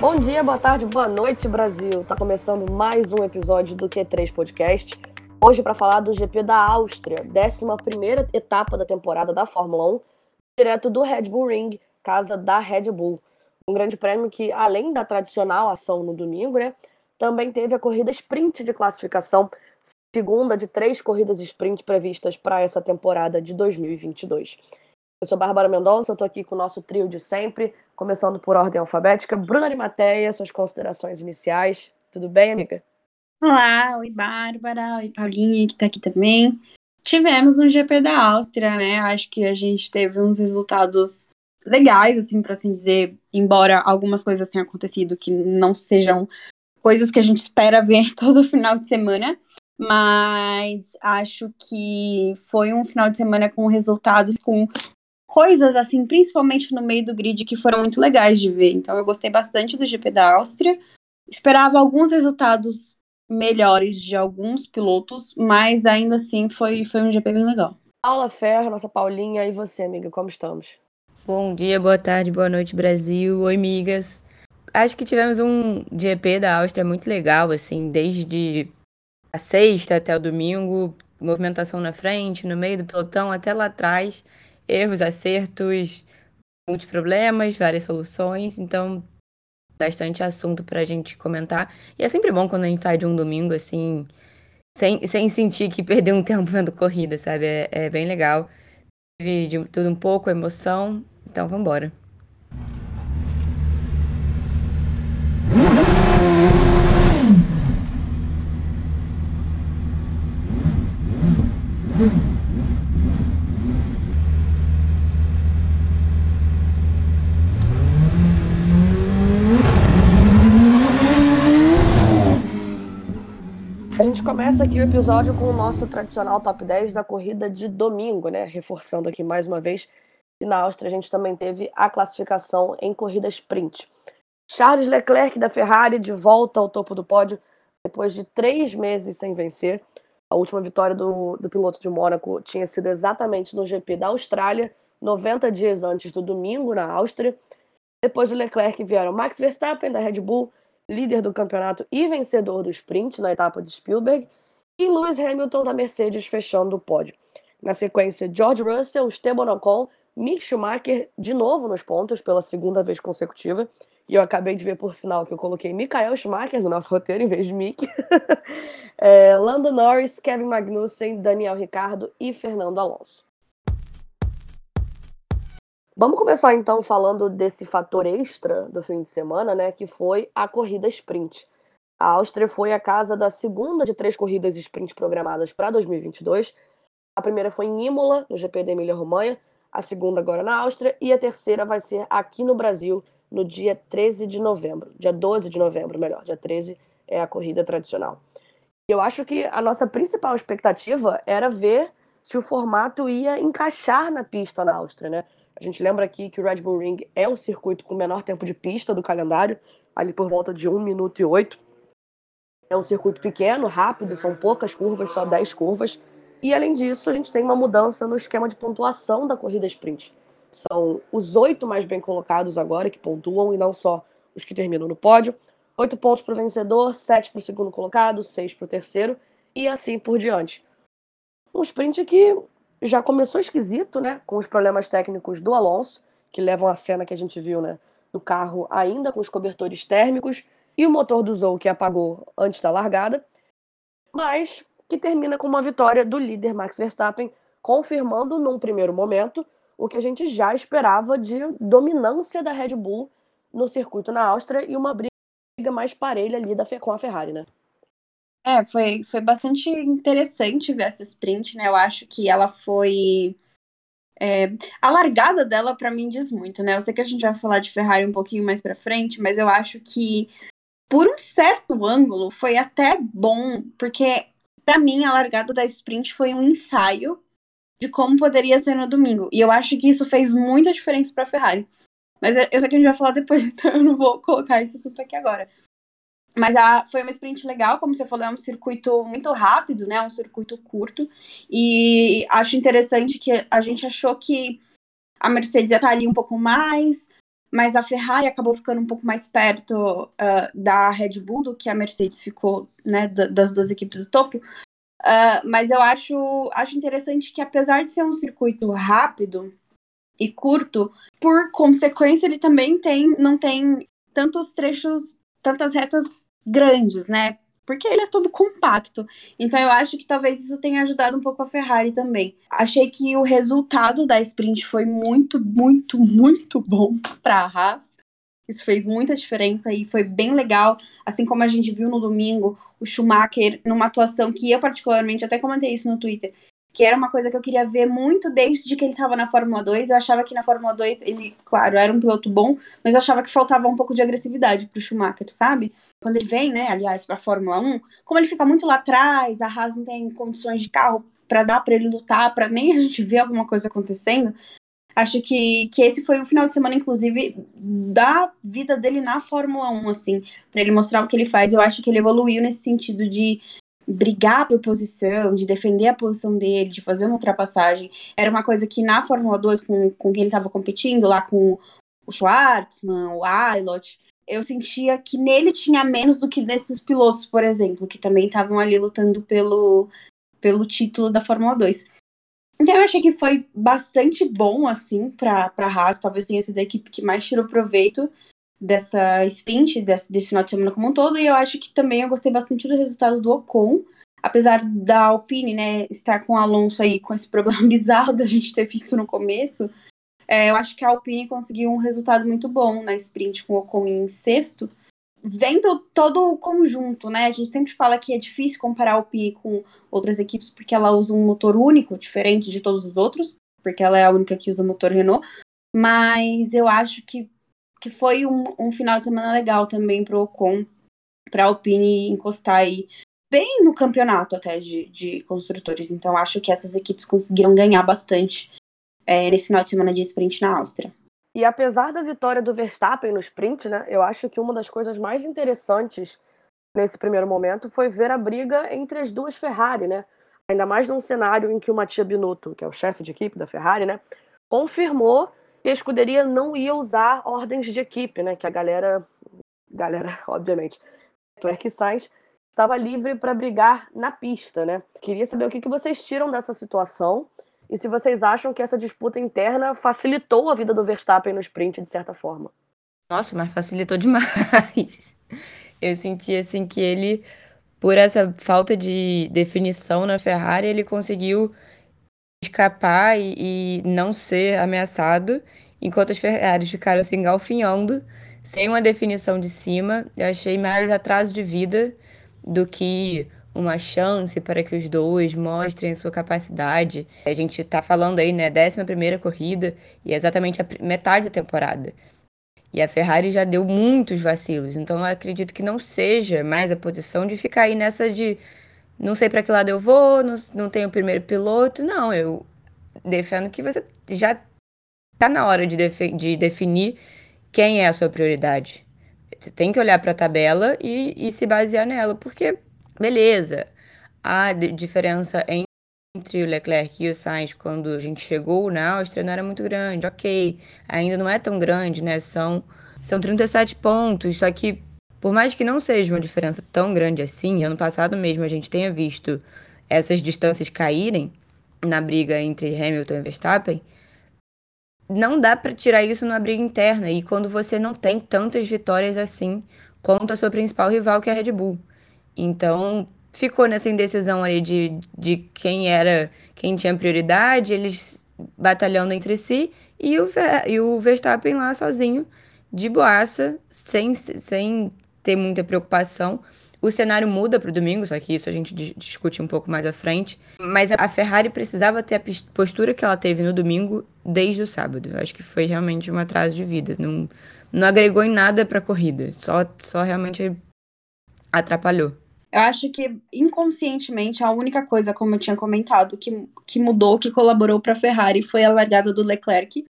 Bom dia, boa tarde, boa noite, Brasil. Tá começando mais um episódio do Q3 Podcast. Hoje para falar do GP da Áustria, 11 etapa da temporada da Fórmula 1, direto do Red Bull Ring, casa da Red Bull. Um grande prêmio que, além da tradicional ação no domingo, né, também teve a corrida sprint de classificação, segunda de três corridas sprint previstas para essa temporada de 2022. Eu sou Bárbara Mendonça, estou aqui com o nosso trio de sempre, começando por ordem alfabética. Bruna Arimateia, suas considerações iniciais. Tudo bem, amiga? Olá, oi Bárbara, oi Paulinha, que está aqui também. Tivemos um GP da Áustria, né? Acho que a gente teve uns resultados legais, assim, para assim dizer, embora algumas coisas tenham acontecido que não sejam coisas que a gente espera ver todo final de semana, mas acho que foi um final de semana com resultados com coisas assim, principalmente no meio do grid, que foram muito legais de ver. Então eu gostei bastante do GP da Áustria. Esperava alguns resultados melhores de alguns pilotos, mas ainda assim foi, foi um GP bem legal. Paula Ferro, nossa Paulinha, e você, amiga, como estamos? Bom dia, boa tarde, boa noite, Brasil. Oi, amigas. Acho que tivemos um GP da Áustria muito legal, assim, desde a sexta até o domingo, movimentação na frente, no meio do pelotão, até lá atrás erros, acertos, muitos problemas, várias soluções. Então, bastante assunto para a gente comentar. E é sempre bom quando a gente sai de um domingo assim, sem, sem sentir que perdeu um tempo vendo corrida, sabe? É, é bem legal. Teve de tudo um pouco, emoção. Então, vamos embora. Começa aqui o episódio com o nosso tradicional top 10 da corrida de domingo, né? Reforçando aqui mais uma vez que na Áustria a gente também teve a classificação em corrida sprint. Charles Leclerc da Ferrari de volta ao topo do pódio depois de três meses sem vencer. A última vitória do, do piloto de Mônaco tinha sido exatamente no GP da Austrália, 90 dias antes do domingo na Áustria. Depois do Leclerc vieram Max Verstappen da Red Bull, líder do campeonato e vencedor do sprint na etapa de Spielberg, e Lewis Hamilton da Mercedes fechando o pódio. Na sequência, George Russell, Esteban Ocon, Mick Schumacher de novo nos pontos pela segunda vez consecutiva. E eu acabei de ver, por sinal, que eu coloquei Michael Schumacher no nosso roteiro em vez de Mick. é, Lando Norris, Kevin Magnussen, Daniel Ricardo e Fernando Alonso. Vamos começar então falando desse fator extra do fim de semana, né, que foi a corrida sprint. A Áustria foi a casa da segunda de três corridas sprint programadas para 2022. A primeira foi em Imola, no GP da Emília-Romanha, a segunda agora na Áustria e a terceira vai ser aqui no Brasil no dia 13 de novembro, dia 12 de novembro, melhor, dia 13 é a corrida tradicional. Eu acho que a nossa principal expectativa era ver se o formato ia encaixar na pista na Áustria, né? A gente lembra aqui que o Red Bull Ring é o circuito com menor tempo de pista do calendário, ali por volta de 1 minuto e 8. É um circuito pequeno, rápido, são poucas curvas, só 10 curvas. E além disso, a gente tem uma mudança no esquema de pontuação da corrida sprint. São os oito mais bem colocados agora que pontuam e não só os que terminam no pódio. Oito pontos para o vencedor, sete para o segundo colocado, seis para o terceiro e assim por diante. Um sprint que já começou esquisito, né? Com os problemas técnicos do Alonso, que levam a cena que a gente viu, né? Do carro ainda com os cobertores térmicos e o motor do Zou que apagou antes da largada, mas que termina com uma vitória do líder Max Verstappen, confirmando num primeiro momento o que a gente já esperava de dominância da Red Bull no circuito na Áustria e uma briga mais parelha ali da, com a Ferrari, né? É, foi, foi bastante interessante ver essa sprint, né? Eu acho que ela foi. É, a largada dela, para mim, diz muito, né? Eu sei que a gente vai falar de Ferrari um pouquinho mais pra frente, mas eu acho que, por um certo ângulo, foi até bom, porque, para mim, a largada da sprint foi um ensaio de como poderia ser no domingo. E eu acho que isso fez muita diferença pra Ferrari. Mas eu sei que a gente vai falar depois, então eu não vou colocar esse assunto aqui agora. Mas a, foi uma sprint legal, como você falou, é um circuito muito rápido, né? Um circuito curto. E acho interessante que a gente achou que a Mercedes ia estar ali um pouco mais, mas a Ferrari acabou ficando um pouco mais perto uh, da Red Bull do que a Mercedes ficou, né, das duas equipes do topo. Uh, mas eu acho, acho interessante que, apesar de ser um circuito rápido e curto, por consequência, ele também tem, não tem tantos trechos, tantas retas grandes, né? Porque ele é todo compacto. Então eu acho que talvez isso tenha ajudado um pouco a Ferrari também. Achei que o resultado da sprint foi muito, muito, muito bom para a Haas. Isso fez muita diferença e foi bem legal. Assim como a gente viu no domingo, o Schumacher numa atuação que eu, particularmente, até comentei isso no Twitter, que era uma coisa que eu queria ver muito desde que ele estava na Fórmula 2. Eu achava que na Fórmula 2 ele, claro, era um piloto bom, mas eu achava que faltava um pouco de agressividade pro Schumacher, sabe? Quando ele vem, né, aliás, pra Fórmula 1, como ele fica muito lá atrás, a Haas não tem condições de carro para dar para ele lutar, para nem a gente ver alguma coisa acontecendo, Acho que, que esse foi o final de semana, inclusive, da vida dele na Fórmula 1, assim, para ele mostrar o que ele faz. Eu acho que ele evoluiu nesse sentido de brigar por posição, de defender a posição dele, de fazer uma ultrapassagem. Era uma coisa que na Fórmula 2, com, com quem ele estava competindo, lá com o Schwartzman, o Aylott, eu sentia que nele tinha menos do que desses pilotos, por exemplo, que também estavam ali lutando pelo, pelo título da Fórmula 2. Então eu achei que foi bastante bom, assim, para a Haas. Talvez tenha sido a equipe que mais tirou proveito dessa sprint, desse, desse final de semana como um todo. E eu acho que também eu gostei bastante do resultado do Ocon. Apesar da Alpine, né, estar com o Alonso aí com esse problema bizarro da gente ter visto no começo, é, eu acho que a Alpine conseguiu um resultado muito bom na sprint com o Ocon em sexto vendo todo o conjunto, né? A gente sempre fala que é difícil comparar a Alpine com outras equipes porque ela usa um motor único, diferente de todos os outros, porque ela é a única que usa motor Renault. Mas eu acho que, que foi um, um final de semana legal também para o Ocon, para a Alpine encostar aí bem no campeonato até de, de construtores. Então acho que essas equipes conseguiram ganhar bastante é, nesse final de semana de sprint na Áustria. E apesar da vitória do Verstappen no sprint, né, eu acho que uma das coisas mais interessantes nesse primeiro momento foi ver a briga entre as duas Ferrari, né? Ainda mais num cenário em que o Mattia Binotto, que é o chefe de equipe da Ferrari, né, confirmou que a escuderia não ia usar ordens de equipe, né? Que a galera, galera, obviamente, Leclerc e Sainz estava livre para brigar na pista, né? Queria saber o que, que vocês tiram dessa situação e se vocês acham que essa disputa interna facilitou a vida do Verstappen no sprint de certa forma. Nossa, mas facilitou demais. Eu senti assim que ele, por essa falta de definição na Ferrari, ele conseguiu escapar e, e não ser ameaçado, enquanto as Ferraris ficaram se engalfinhando, sem uma definição de cima. Eu achei mais atraso de vida do que uma chance para que os dois mostrem sua capacidade. A gente está falando aí, né, décima primeira corrida e é exatamente a metade da temporada. E a Ferrari já deu muitos vacilos, então eu acredito que não seja mais a posição de ficar aí nessa de não sei para que lado eu vou, não, não tenho o primeiro piloto. Não, eu defendo que você já está na hora de, defi de definir quem é a sua prioridade. Você tem que olhar para a tabela e, e se basear nela, porque Beleza. A diferença entre o Leclerc e o Sainz quando a gente chegou na Áustria não era muito grande. Ok, ainda não é tão grande, né? São, são 37 pontos, só que por mais que não seja uma diferença tão grande assim, ano passado mesmo a gente tenha visto essas distâncias caírem na briga entre Hamilton e Verstappen, não dá para tirar isso numa briga interna e quando você não tem tantas vitórias assim quanto a sua principal rival que é a Red Bull. Então, ficou nessa indecisão ali de, de quem era, quem tinha prioridade, eles batalhando entre si, e o, e o Verstappen lá sozinho, de boaça, sem, sem ter muita preocupação. O cenário muda para o domingo, só que isso a gente discute um pouco mais à frente. Mas a Ferrari precisava ter a postura que ela teve no domingo desde o sábado. Eu acho que foi realmente um atraso de vida. Não, não agregou em nada para a corrida, só, só realmente atrapalhou. Eu acho que inconscientemente a única coisa, como eu tinha comentado, que, que mudou, que colaborou para a Ferrari foi a largada do Leclerc.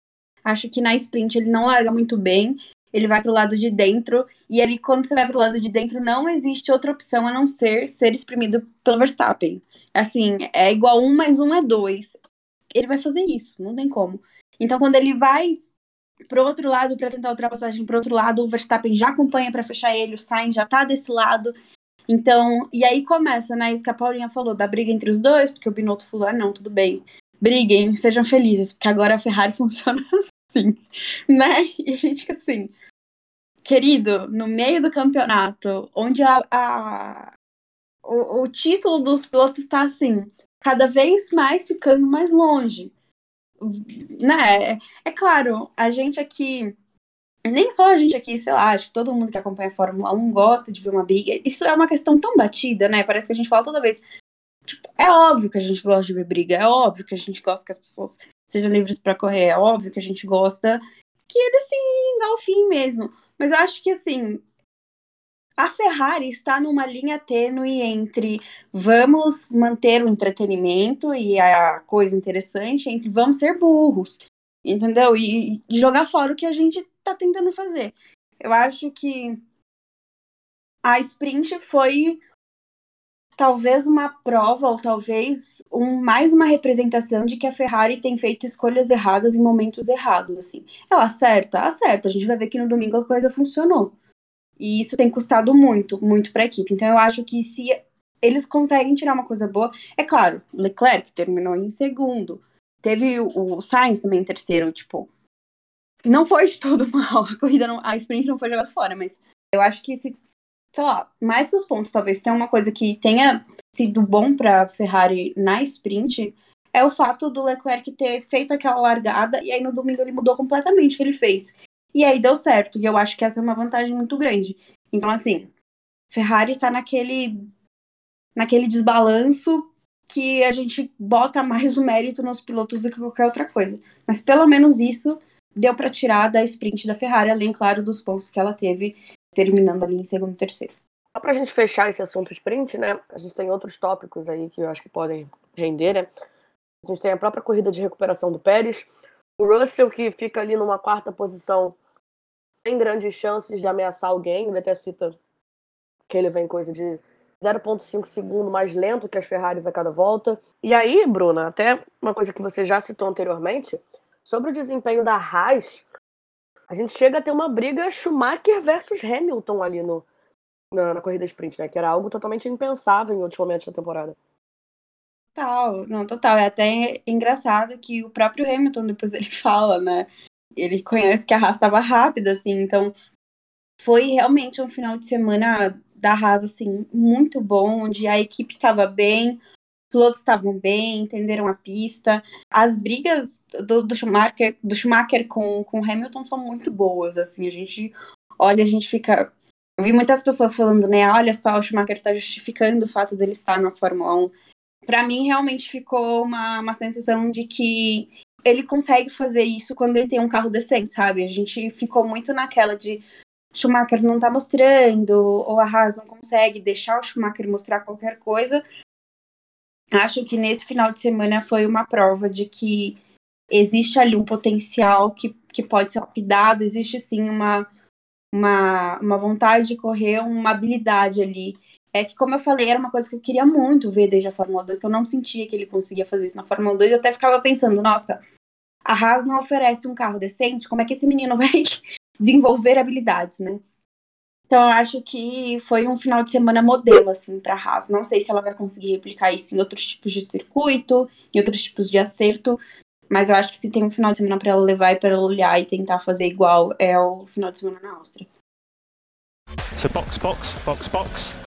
Acho que na sprint ele não larga muito bem, ele vai para o lado de dentro, e ali quando você vai para o lado de dentro não existe outra opção a não ser ser exprimido pelo Verstappen. Assim, é igual um mais um é dois. Ele vai fazer isso, não tem como. Então quando ele vai pro outro lado para tentar ultrapassagem pro outro lado, o Verstappen já acompanha para fechar ele, o Sainz já tá desse lado. Então, e aí começa, né, isso que a Paulinha falou, da briga entre os dois, porque o Binotto falou, ah, não, tudo bem, briguem, sejam felizes, porque agora a Ferrari funciona assim, né? E a gente fica assim, querido, no meio do campeonato, onde a, a o, o título dos pilotos está assim, cada vez mais ficando mais longe. Né? É, é claro, a gente aqui nem só a gente aqui, sei lá, acho que todo mundo que acompanha a Fórmula 1 gosta de ver uma briga. Isso é uma questão tão batida, né? Parece que a gente fala toda vez. Tipo, é óbvio que a gente gosta de ver briga, é óbvio que a gente gosta que as pessoas sejam livres para correr, é óbvio que a gente gosta que eles se engalfiem mesmo. Mas eu acho que, assim, a Ferrari está numa linha tênue entre vamos manter o entretenimento e a coisa interessante, entre vamos ser burros, entendeu? E, e jogar fora o que a gente tá tentando fazer. Eu acho que a sprint foi talvez uma prova ou talvez um, mais uma representação de que a Ferrari tem feito escolhas erradas em momentos errados, assim. Ela acerta, acerta. A gente vai ver que no domingo a coisa funcionou. E isso tem custado muito, muito para a equipe. Então eu acho que se eles conseguem tirar uma coisa boa, é claro, Leclerc terminou em segundo. Teve o, o Sainz também em terceiro, tipo, não foi de todo mal. A corrida, não, a sprint não foi jogada fora, mas eu acho que se, sei lá, mais que os pontos, talvez tenha uma coisa que tenha sido bom para Ferrari na sprint é o fato do Leclerc ter feito aquela largada e aí no domingo ele mudou completamente o que ele fez. E aí deu certo, e eu acho que essa é uma vantagem muito grande. Então, assim, Ferrari tá naquele naquele desbalanço que a gente bota mais o mérito nos pilotos do que qualquer outra coisa. Mas pelo menos isso deu para tirar da sprint da Ferrari, além, claro, dos pontos que ela teve, terminando ali em segundo e terceiro. Só pra gente fechar esse assunto sprint, né? A gente tem outros tópicos aí que eu acho que podem render, né? A gente tem a própria corrida de recuperação do Pérez, o Russell que fica ali numa quarta posição tem grandes chances de ameaçar alguém, ele até cita que ele vem coisa de 0,5 segundo mais lento que as Ferraris a cada volta. E aí, Bruna, até uma coisa que você já citou anteriormente, Sobre o desempenho da Haas, a gente chega a ter uma briga Schumacher versus Hamilton ali no, na, na, corrida sprint, né? Que era algo totalmente impensável em outros momentos da temporada. Total, não, total. É até engraçado que o próprio Hamilton depois ele fala, né? Ele conhece que a Haas estava rápida, assim, então foi realmente um final de semana da Haas, assim, muito bom, onde a equipe estava bem, pilotos estavam bem, entenderam a pista. As brigas do, do Schumacher, do Schumacher com, com Hamilton são muito boas, assim, a gente olha, a gente fica... Eu vi muitas pessoas falando, né, olha só, o Schumacher está justificando o fato dele estar na Fórmula 1. Para mim, realmente ficou uma, uma sensação de que ele consegue fazer isso quando ele tem um carro decente, sabe? A gente ficou muito naquela de Schumacher não tá mostrando, ou a Haas não consegue deixar o Schumacher mostrar qualquer coisa, acho que nesse final de semana foi uma prova de que existe ali um potencial que, que pode ser lapidado, existe sim uma, uma, uma vontade de correr, uma habilidade ali. É que, como eu falei, era uma coisa que eu queria muito ver desde a Fórmula 2, que eu não sentia que ele conseguia fazer isso na Fórmula 2. Eu até ficava pensando, nossa, a Haas não oferece um carro decente, como é que esse menino vai desenvolver habilidades, né? Então, eu acho que foi um final de semana modelo, assim, para a Haas. Não sei se ela vai conseguir replicar isso em outros tipos de circuito, em outros tipos de acerto, mas eu acho que se tem um final de semana para ela levar e para ela olhar e tentar fazer igual, é o final de semana na Áustria. So box, box, box, box.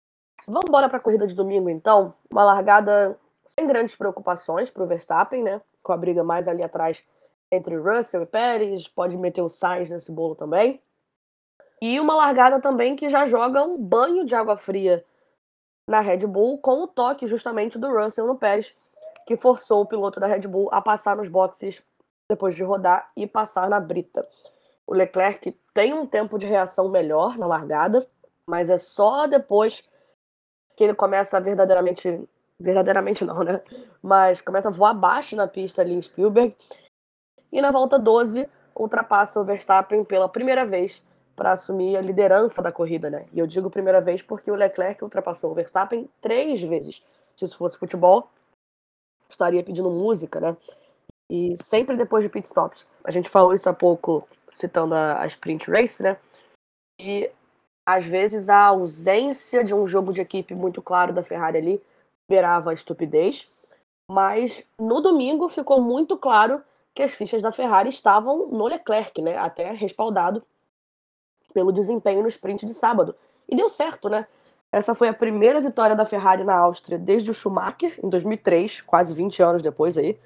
Vamos embora para a corrida de domingo, então. Uma largada sem grandes preocupações para o Verstappen, né? Com a briga mais ali atrás entre Russell e Pérez, pode meter o Sainz nesse bolo também. E uma largada também que já joga um banho de água fria na Red Bull, com o toque justamente do Russell no Pérez, que forçou o piloto da Red Bull a passar nos boxes depois de rodar e passar na brita. O Leclerc tem um tempo de reação melhor na largada, mas é só depois que ele começa verdadeiramente. Verdadeiramente não, né? Mas começa a voar abaixo na pista ali em Spielberg. E na volta 12, ultrapassa o Verstappen pela primeira vez para assumir a liderança da corrida, né? E eu digo primeira vez porque o Leclerc ultrapassou o Verstappen três vezes. Se isso fosse futebol, estaria pedindo música, né? E sempre depois de pit stops. A gente falou isso há pouco citando a, Sprint Race, né? E às vezes a ausência de um jogo de equipe muito claro da Ferrari ali beirava a estupidez, mas no domingo ficou muito claro que as fichas da Ferrari estavam no Leclerc, né? Até respaldado pelo desempenho no sprint de sábado. E deu certo, né? Essa foi a primeira vitória da Ferrari na Áustria desde o Schumacher, em 2003, quase 20 anos depois aí.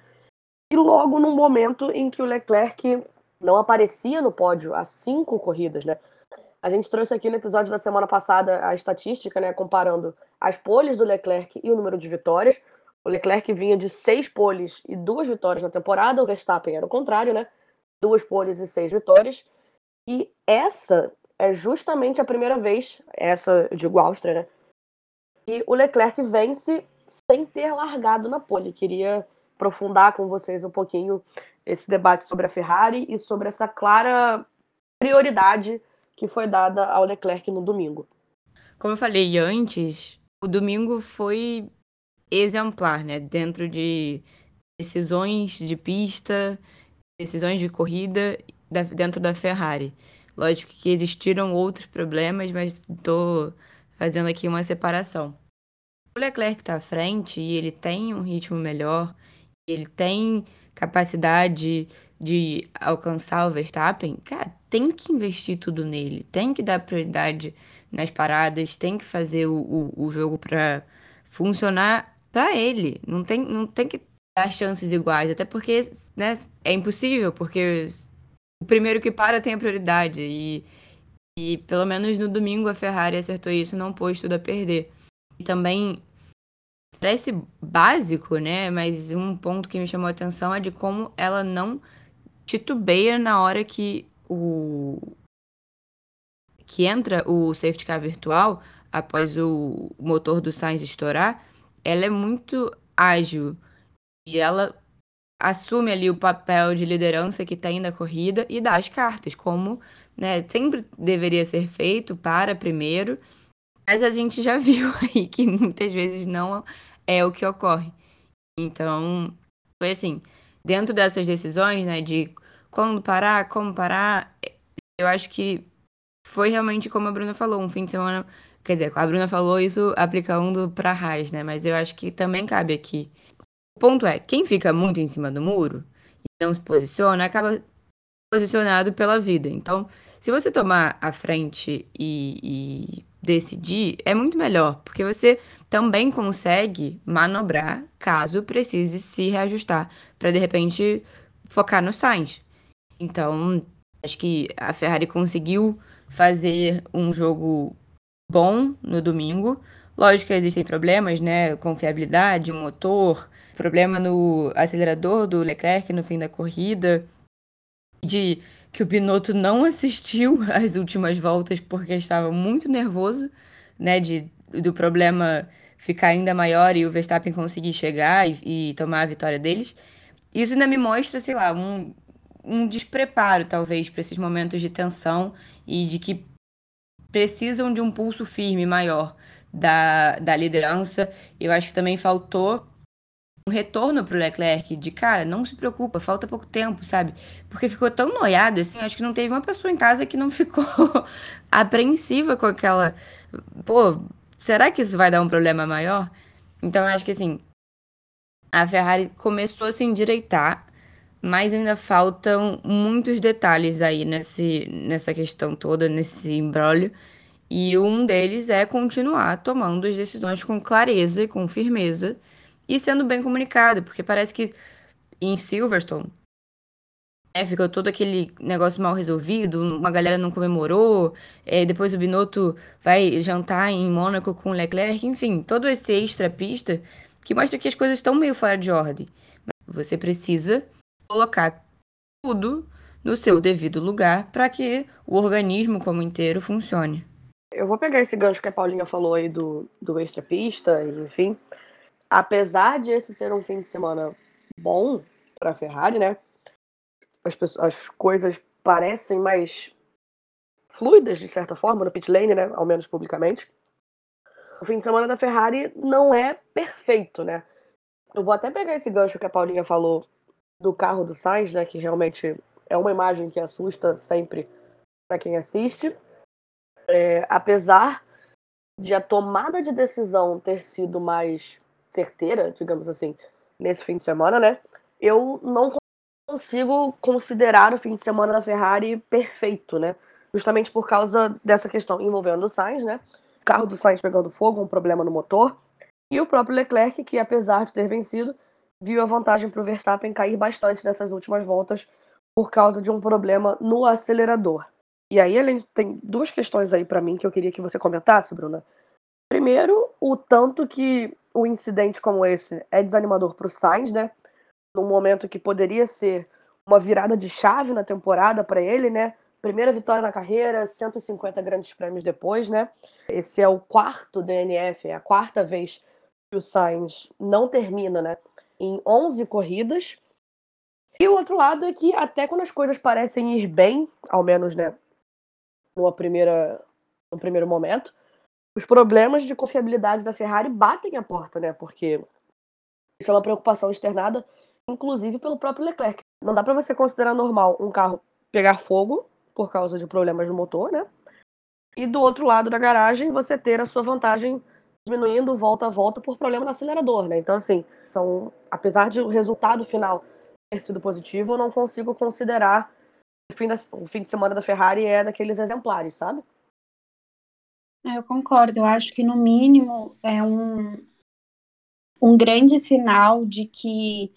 E logo num momento em que o Leclerc não aparecia no pódio há cinco corridas, né? A gente trouxe aqui no episódio da semana passada a estatística, né? Comparando as poles do Leclerc e o número de vitórias. O Leclerc vinha de seis poles e duas vitórias na temporada, o Verstappen era o contrário, né? Duas poles e seis vitórias. E essa é justamente a primeira vez, essa digo Áustria, né? E o Leclerc vence sem ter largado na pole. Queria aprofundar com vocês um pouquinho esse debate sobre a Ferrari e sobre essa clara prioridade que foi dada ao Leclerc no domingo. Como eu falei antes, o domingo foi exemplar, né? Dentro de decisões de pista, decisões de corrida dentro da Ferrari. Lógico que existiram outros problemas, mas estou fazendo aqui uma separação. O Leclerc está à frente e ele tem um ritmo melhor, ele tem capacidade de alcançar o Verstappen, cara, tem que investir tudo nele, tem que dar prioridade nas paradas, tem que fazer o, o, o jogo para funcionar para ele. Não tem, não tem que dar chances iguais, até porque né, é impossível, porque o primeiro que para tem a prioridade. E, e pelo menos no domingo a Ferrari acertou isso, não pôs tudo a perder. E também parece básico, né? Mas um ponto que me chamou a atenção é de como ela não titubeia na hora que o que entra o safety car virtual após o motor do Sainz estourar, ela é muito ágil e ela assume ali o papel de liderança que tem na corrida e dá as cartas, como né, sempre deveria ser feito para primeiro, mas a gente já viu aí que muitas vezes não é o que ocorre. Então, foi assim, dentro dessas decisões, né, de quando parar, como parar, eu acho que foi realmente como a Bruna falou, um fim de semana. Quer dizer, a Bruna falou isso aplicando para a Raiz, né? Mas eu acho que também cabe aqui o ponto é, quem fica muito em cima do muro e não se posiciona, acaba posicionado pela vida. Então, se você tomar a frente e, e decidir, é muito melhor, porque você também consegue manobrar caso precise se reajustar para de repente focar no Sainz. Então, acho que a Ferrari conseguiu fazer um jogo bom no domingo. Lógico que existem problemas, né? Confiabilidade, motor, problema no acelerador do Leclerc no fim da corrida, de que o Binotto não assistiu às últimas voltas porque estava muito nervoso, né? De, do problema ficar ainda maior e o Verstappen conseguir chegar e, e tomar a vitória deles. Isso ainda me mostra, sei lá, um, um despreparo, talvez, para esses momentos de tensão e de que precisam de um pulso firme maior da, da liderança. Eu acho que também faltou um retorno pro Leclerc de cara, não se preocupa, falta pouco tempo, sabe? Porque ficou tão noiado assim, acho que não teve uma pessoa em casa que não ficou apreensiva com aquela. Pô, será que isso vai dar um problema maior? Então acho que assim, a Ferrari começou a se endireitar, mas ainda faltam muitos detalhes aí nesse, nessa questão toda, nesse embrólio. E um deles é continuar tomando as decisões com clareza e com firmeza e sendo bem comunicado, porque parece que em Silverstone é, ficou todo aquele negócio mal resolvido, uma galera não comemorou, é, depois o Binotto vai jantar em Mônaco com o Leclerc, enfim, todo esse extra pista que mostra que as coisas estão meio fora de ordem. Você precisa colocar tudo no seu devido lugar para que o organismo como inteiro funcione. Eu vou pegar esse gancho que a Paulinha falou aí do, do extra pista, enfim. Apesar de esse ser um fim de semana bom para a Ferrari, né? As, pessoas, as coisas parecem mais fluidas, de certa forma, no pit lane, né? Ao menos publicamente. O fim de semana da Ferrari não é perfeito, né? Eu vou até pegar esse gancho que a Paulinha falou do carro do Sainz, né? Que realmente é uma imagem que assusta sempre para quem assiste. É, apesar de a tomada de decisão ter sido mais certeira, digamos assim, nesse fim de semana, né? Eu não consigo considerar o fim de semana da Ferrari perfeito, né? Justamente por causa dessa questão envolvendo o Sainz, né? O carro do Sainz pegando fogo, um problema no motor. E o próprio Leclerc, que apesar de ter vencido, viu a vantagem para o Verstappen cair bastante nessas últimas voltas por causa de um problema no acelerador. E aí, ele tem duas questões aí para mim que eu queria que você comentasse, Bruna. Primeiro, o tanto que um incidente como esse é desanimador para o Sainz, né? Num momento que poderia ser uma virada de chave na temporada para ele, né? Primeira vitória na carreira, 150 grandes prêmios depois, né? Esse é o quarto DNF, é a quarta vez que o Sainz não termina, né? Em 11 corridas. E o outro lado é que até quando as coisas parecem ir bem, ao menos, né, numa primeira, no primeiro momento, os problemas de confiabilidade da Ferrari batem a porta, né? Porque isso é uma preocupação externada, inclusive pelo próprio Leclerc. Não dá para você considerar normal um carro pegar fogo por causa de problemas no motor, né? E do outro lado da garagem você ter a sua vantagem diminuindo volta a volta por problema no acelerador, né? Então assim, são, apesar de o resultado final ter sido positivo, eu não consigo considerar o fim, da, o fim de semana da Ferrari é daqueles exemplares, sabe? É, eu concordo. Eu acho que, no mínimo, é um, um grande sinal de que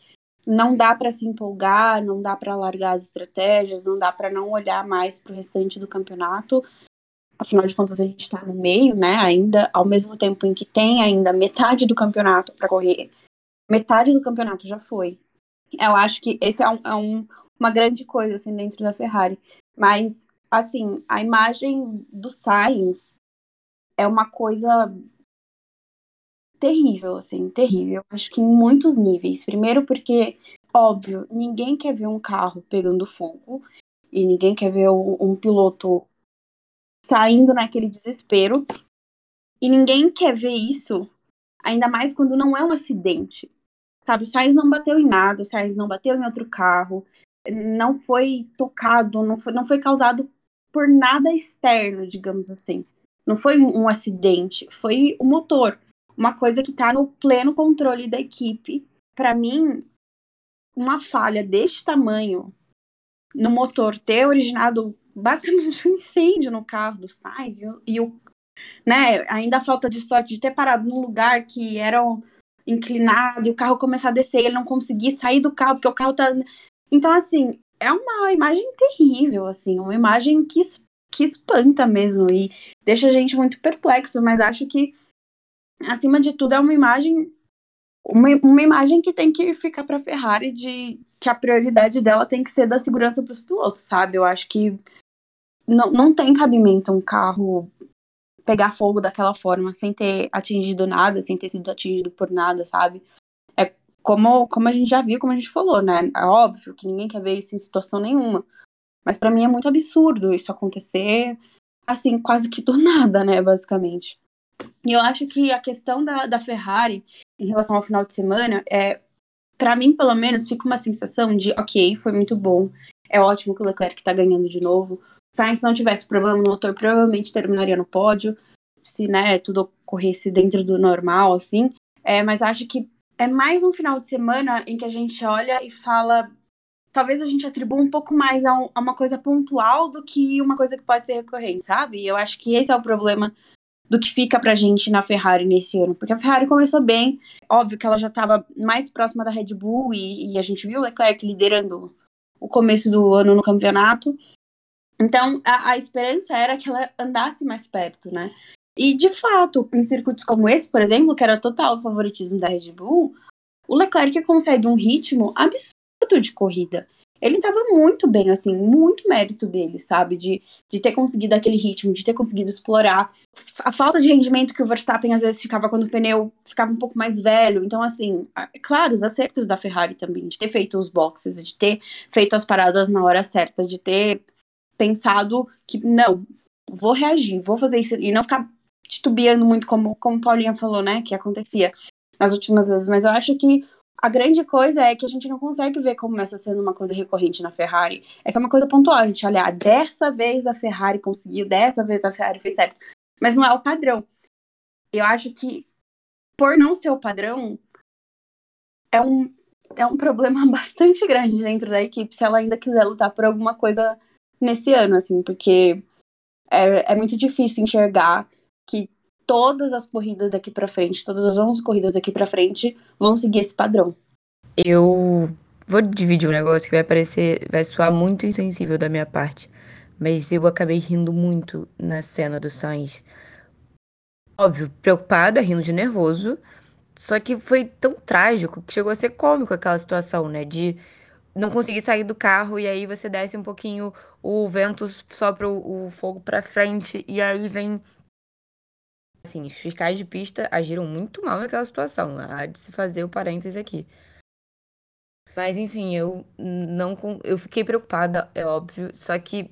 não dá para se empolgar, não dá para largar as estratégias, não dá para não olhar mais para o restante do campeonato. Afinal de contas, a gente está no meio, né? Ainda, ao mesmo tempo em que tem ainda metade do campeonato para correr, metade do campeonato já foi. Eu acho que esse é, um, é um, uma grande coisa assim dentro da Ferrari. Mas, assim, a imagem do Sainz é uma coisa terrível, assim, terrível. Acho que em muitos níveis. Primeiro porque, óbvio, ninguém quer ver um carro pegando fogo e ninguém quer ver um, um piloto saindo naquele desespero. E ninguém quer ver isso, ainda mais quando não é um acidente. Sabe, o Sainz não bateu em nada, o Sainz não bateu em outro carro, não foi tocado, não foi, não foi causado por nada externo, digamos assim. Não foi um acidente, foi o motor. Uma coisa que está no pleno controle da equipe. Para mim, uma falha deste tamanho no motor ter originado basicamente um incêndio no carro do Sainz e, e o né, ainda a falta de sorte de ter parado num lugar que era inclinado e o carro começar a descer ele não conseguir sair do carro porque o carro tá então assim é uma imagem terrível assim uma imagem que que espanta mesmo e deixa a gente muito perplexo, mas acho que acima de tudo é uma imagem uma, uma imagem que tem que ficar para a Ferrari de que a prioridade dela tem que ser da segurança para os pilotos, sabe? Eu acho que não, não tem cabimento um carro pegar fogo daquela forma sem ter atingido nada, sem ter sido atingido por nada, sabe? É como, como a gente já viu, como a gente falou, né? É óbvio que ninguém quer ver isso em situação nenhuma. Mas para mim é muito absurdo isso acontecer, assim, quase que do nada, né, basicamente. E eu acho que a questão da, da Ferrari em relação ao final de semana é, para mim, pelo menos, fica uma sensação de, ok, foi muito bom, é ótimo que o Leclerc tá ganhando de novo. Sainz não tivesse problema no motor, provavelmente terminaria no pódio, se, né, tudo ocorresse dentro do normal, assim. É, mas acho que é mais um final de semana em que a gente olha e fala, talvez a gente atribua um pouco mais a, um, a, uma coisa pontual do que uma coisa que pode ser recorrente, sabe? E eu acho que esse é o problema do que fica pra gente na Ferrari nesse ano. Porque a Ferrari começou bem, óbvio que ela já estava mais próxima da Red Bull e, e, a gente viu o Leclerc liderando o começo do ano no campeonato. Então a, a esperança era que ela andasse mais perto, né? E de fato, em circuitos como esse, por exemplo, que era total favoritismo da Red Bull, o Leclerc consegue um ritmo absurdo de corrida. Ele estava muito bem, assim, muito mérito dele, sabe? De, de ter conseguido aquele ritmo, de ter conseguido explorar. A falta de rendimento que o Verstappen às vezes ficava quando o pneu ficava um pouco mais velho. Então, assim, claro, os acertos da Ferrari também, de ter feito os boxes, de ter feito as paradas na hora certa, de ter pensado que, não, vou reagir, vou fazer isso, e não ficar titubeando muito, como, como Paulinha falou, né, que acontecia nas últimas vezes. Mas eu acho que A grande coisa é que a gente não consegue ver como essa sendo uma coisa recorrente na Ferrari. Essa é uma coisa pontual. A gente olha, ah, dessa vez a Ferrari conseguiu, dessa vez a Ferrari fez certo. Mas não é o padrão. Eu acho que, por não ser o padrão, é um, é um problema bastante grande dentro da equipe se ela ainda quiser lutar por alguma coisa nesse ano, assim, porque é, é muito difícil enxergar que todas as corridas daqui para frente, todas as 11 corridas daqui para frente vão seguir esse padrão. Eu vou dividir um negócio que vai parecer, vai soar muito insensível da minha parte, mas eu acabei rindo muito na cena do Sainz. Óbvio, preocupada, rindo de nervoso, só que foi tão trágico que chegou a ser cômico aquela situação, né? De não conseguir sair do carro e aí você desce um pouquinho, o vento sopra o, o fogo para frente e aí vem assim, os fiscais de pista agiram muito mal naquela situação, há de se fazer o parêntese aqui. Mas enfim, eu não eu fiquei preocupada, é óbvio, só que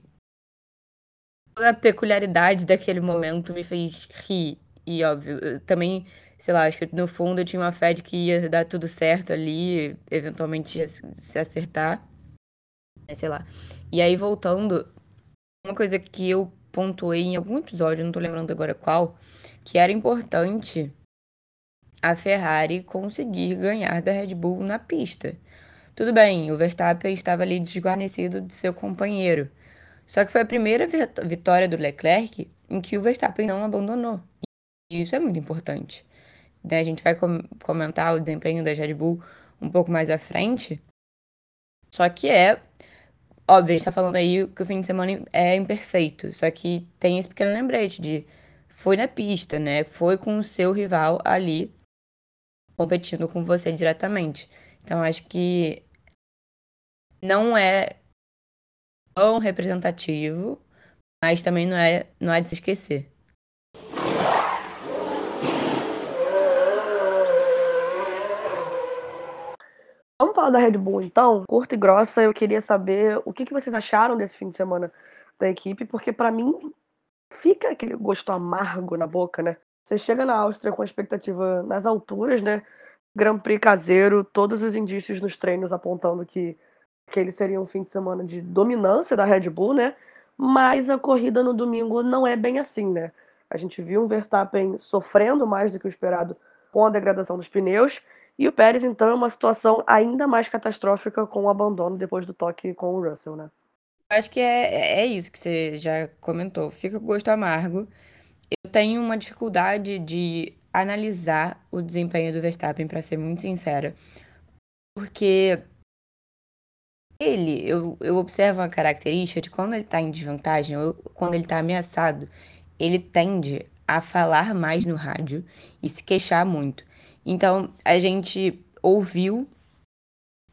a peculiaridade daquele momento me fez rir e óbvio, eu também sei lá, acho que no fundo eu tinha uma fé de que ia dar tudo certo ali, eventualmente ia se acertar. Sei lá. E aí, voltando, uma coisa que eu pontuei em algum episódio, não tô lembrando agora qual, que era importante a Ferrari conseguir ganhar da Red Bull na pista. Tudo bem, o Verstappen estava ali desguarnecido de seu companheiro. Só que foi a primeira vitória do Leclerc em que o Verstappen não abandonou. E isso é muito importante né, a gente vai com comentar o desempenho da Red Bull um pouco mais à frente. Só que é. Óbvio, a gente tá falando aí que o fim de semana é imperfeito. Só que tem esse pequeno lembrete de. Foi na pista, né? Foi com o seu rival ali competindo com você diretamente. Então acho que não é tão representativo, mas também não é, não é de se esquecer. Vamos falar da Red Bull, então? Curta e grossa, eu queria saber o que, que vocês acharam desse fim de semana da equipe, porque para mim fica aquele gosto amargo na boca, né? Você chega na Áustria com a expectativa nas alturas, né? Grand Prix caseiro, todos os indícios nos treinos apontando que, que ele seria um fim de semana de dominância da Red Bull, né? Mas a corrida no domingo não é bem assim, né? A gente viu um Verstappen sofrendo mais do que o esperado com a degradação dos pneus e o Pérez, então, é uma situação ainda mais catastrófica com o abandono depois do toque com o Russell, né? Acho que é, é isso que você já comentou. Fica com gosto amargo. Eu tenho uma dificuldade de analisar o desempenho do Verstappen, para ser muito sincera. Porque ele, eu, eu observo uma característica de quando ele está em desvantagem, ou quando ele está ameaçado, ele tende a falar mais no rádio e se queixar muito. Então, a gente ouviu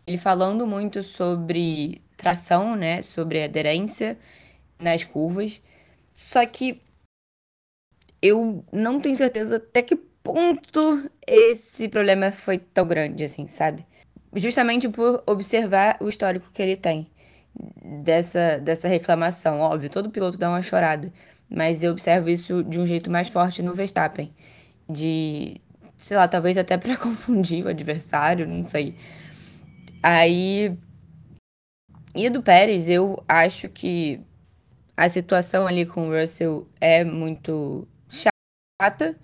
ele falando muito sobre tração, né? Sobre aderência nas curvas. Só que eu não tenho certeza até que ponto esse problema foi tão grande, assim, sabe? Justamente por observar o histórico que ele tem dessa, dessa reclamação. Óbvio, todo piloto dá uma chorada, mas eu observo isso de um jeito mais forte no Verstappen. De sei lá, talvez até para confundir o adversário, não sei. Aí. E do Pérez, eu acho que a situação ali com o Russell é muito chata.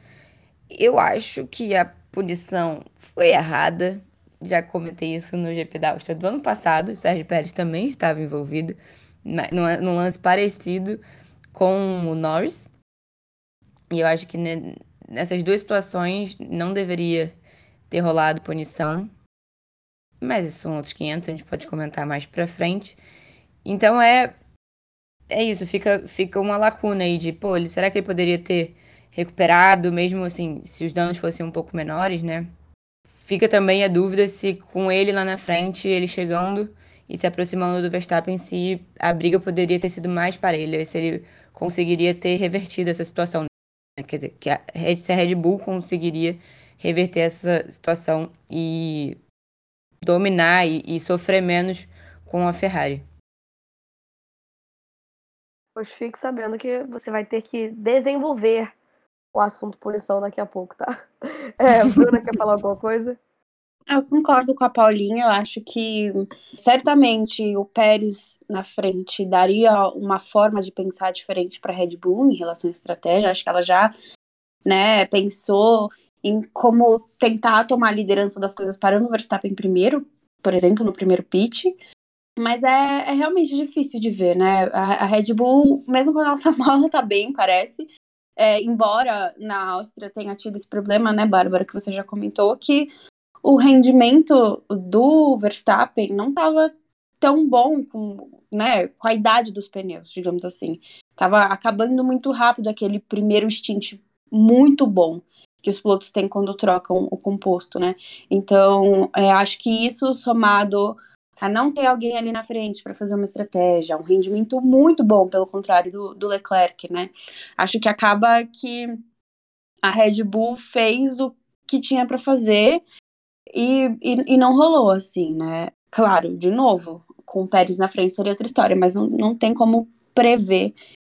Eu acho que a punição foi errada. Já comentei isso no GP da Áustria do ano passado. O Sérgio Pérez também estava envolvido num lance parecido com o Norris. E eu acho que nessas duas situações não deveria ter rolado punição. Mas esses são outros 500, a gente pode comentar mais pra frente. Então é é isso, fica fica uma lacuna aí de, pô, será que ele poderia ter recuperado mesmo assim, se os danos fossem um pouco menores, né? Fica também a dúvida se com ele lá na frente, ele chegando e se aproximando do Verstappen, se a briga poderia ter sido mais parelha, se ele conseguiria ter revertido essa situação. Quer dizer, que a, se a Red Bull conseguiria reverter essa situação e dominar e, e sofrer menos com a Ferrari. Pois fique sabendo que você vai ter que desenvolver o assunto punição daqui a pouco, tá? É, Bruna quer falar alguma coisa? Eu concordo com a Paulinha, eu acho que certamente o Pérez na frente daria uma forma de pensar diferente para a Red Bull em relação à estratégia. Acho que ela já né, pensou em como tentar tomar a liderança das coisas parando o Verstappen primeiro, por exemplo, no primeiro pit. Mas é, é realmente difícil de ver, né? A, a Red Bull, mesmo quando ela tá mal, ela tá bem, parece. É, embora na Áustria tenha tido esse problema, né, Bárbara, que você já comentou, que o rendimento do Verstappen não estava tão bom com, né, com a idade dos pneus, digamos assim. Tava acabando muito rápido aquele primeiro stint muito bom que os pilotos têm quando trocam o composto, né? Então, é, acho que isso somado a não ter alguém ali na frente para fazer uma estratégia, um rendimento muito bom, pelo contrário do, do Leclerc, né? Acho que acaba que a Red Bull fez o que tinha para fazer e, e, e, não rolou, assim, né? Claro, de novo, com o Pérez na frente seria outra história, mas não, não tem como prever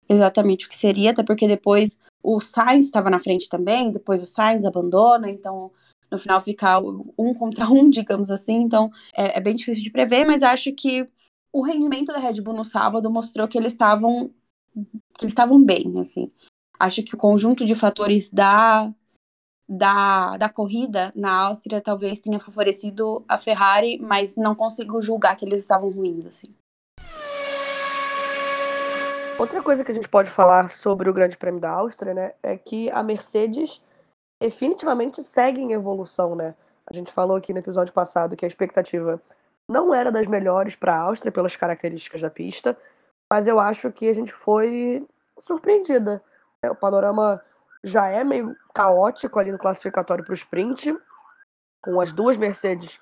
exatamente o que seria, até porque depois o Sainz estava na frente também, depois o Sainz abandona, então no final fica um contra um, digamos assim, então é, é bem difícil de prever, mas acho que o rendimento da Red Bull no sábado mostrou que eles estavam que eles estavam bem, assim. Acho que o conjunto de fatores da, da, da corrida na Áustria talvez tenha favorecido a Ferrari, mas não consigo julgar que eles estavam ruins, assim. Outra coisa que a gente pode falar sobre o Grande Prêmio da Áustria, né, é que a Mercedes definitivamente segue em evolução, né? A gente falou aqui no episódio passado que a expectativa não era das melhores para a Áustria pelas características da pista, mas eu acho que a gente foi surpreendida. Né? O panorama já é meio caótico ali no classificatório para o sprint, com as duas Mercedes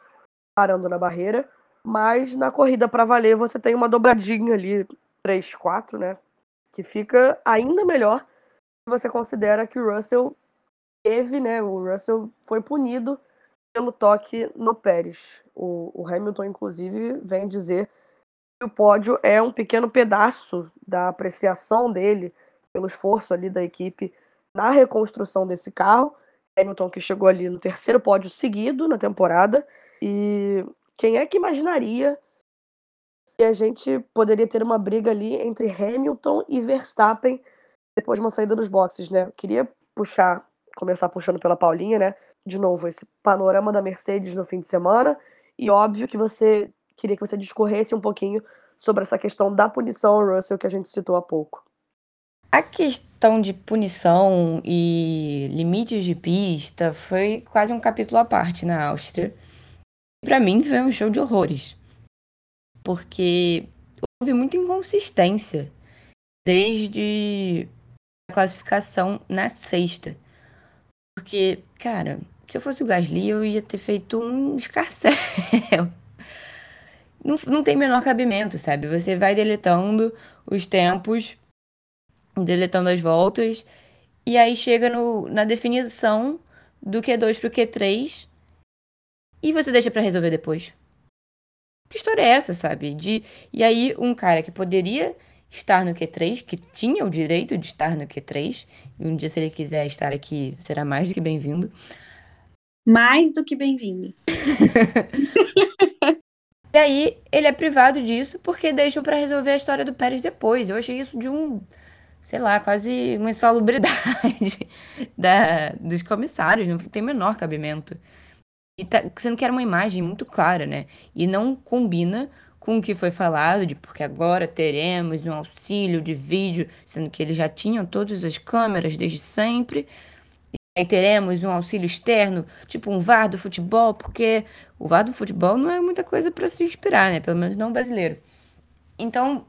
parando na barreira, mas na corrida para valer você tem uma dobradinha ali 3, 4, né? Que fica ainda melhor se você considera que o Russell teve, né? O Russell foi punido pelo toque no Pérez. O, o Hamilton, inclusive, vem dizer que o pódio é um pequeno pedaço da apreciação dele pelo esforço ali da equipe na reconstrução desse carro. Hamilton que chegou ali no terceiro pódio seguido na temporada. E quem é que imaginaria que a gente poderia ter uma briga ali entre Hamilton e Verstappen depois de uma saída dos boxes, né? Queria puxar, começar puxando pela Paulinha, né? De novo, esse panorama da Mercedes no fim de semana. E óbvio que você queria que você discorresse um pouquinho sobre essa questão da punição ao Russell que a gente citou há pouco. A questão de punição e limites de pista foi quase um capítulo à parte na Áustria. Para mim foi um show de horrores porque houve muita inconsistência desde a classificação na sexta. Porque, cara, se eu fosse o Gasly, eu ia ter feito um escarcel. não, não tem menor cabimento, sabe? Você vai deletando os tempos, deletando as voltas, e aí chega no, na definição do Q2 pro Q3 e você deixa para resolver depois. Que história é essa, sabe? De e aí um cara que poderia estar no Q3, que tinha o direito de estar no Q3, e um dia se ele quiser estar aqui, será mais do que bem-vindo. Mais do que bem-vindo. e aí ele é privado disso porque deixam para resolver a história do Pérez depois. Eu achei isso de um, sei lá, quase uma insalubridade da, dos comissários, não tem menor cabimento. E tá, sendo que era uma imagem muito clara, né? E não combina com o que foi falado, de porque agora teremos um auxílio de vídeo, sendo que eles já tinham todas as câmeras desde sempre. E teremos um auxílio externo, tipo um VAR do futebol, porque o VAR do futebol não é muita coisa para se inspirar, né? Pelo menos não brasileiro. Então,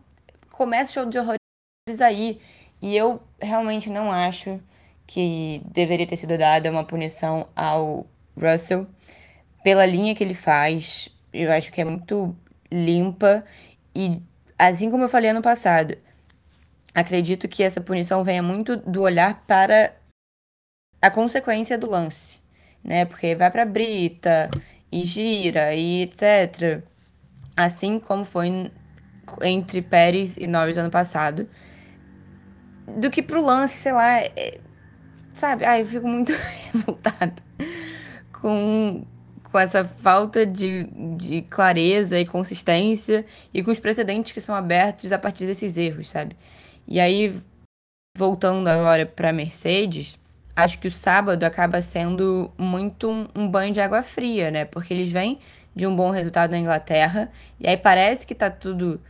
começa o show de horrores aí. E eu realmente não acho que deveria ter sido dada uma punição ao Russell pela linha que ele faz. Eu acho que é muito limpa e assim como eu falei ano passado, acredito que essa punição venha muito do olhar para a consequência do lance, né? Porque vai para brita e gira e etc. Assim como foi entre Pérez e Norris ano passado. Do que pro lance, sei lá, é, sabe? Ai, eu fico muito revoltada com com essa falta de, de clareza e consistência e com os precedentes que são abertos a partir desses erros, sabe? E aí, voltando agora para Mercedes, acho que o sábado acaba sendo muito um, um, banho de água fria, né? Porque eles vêm de um bom resultado na Inglaterra e aí parece que tá tudo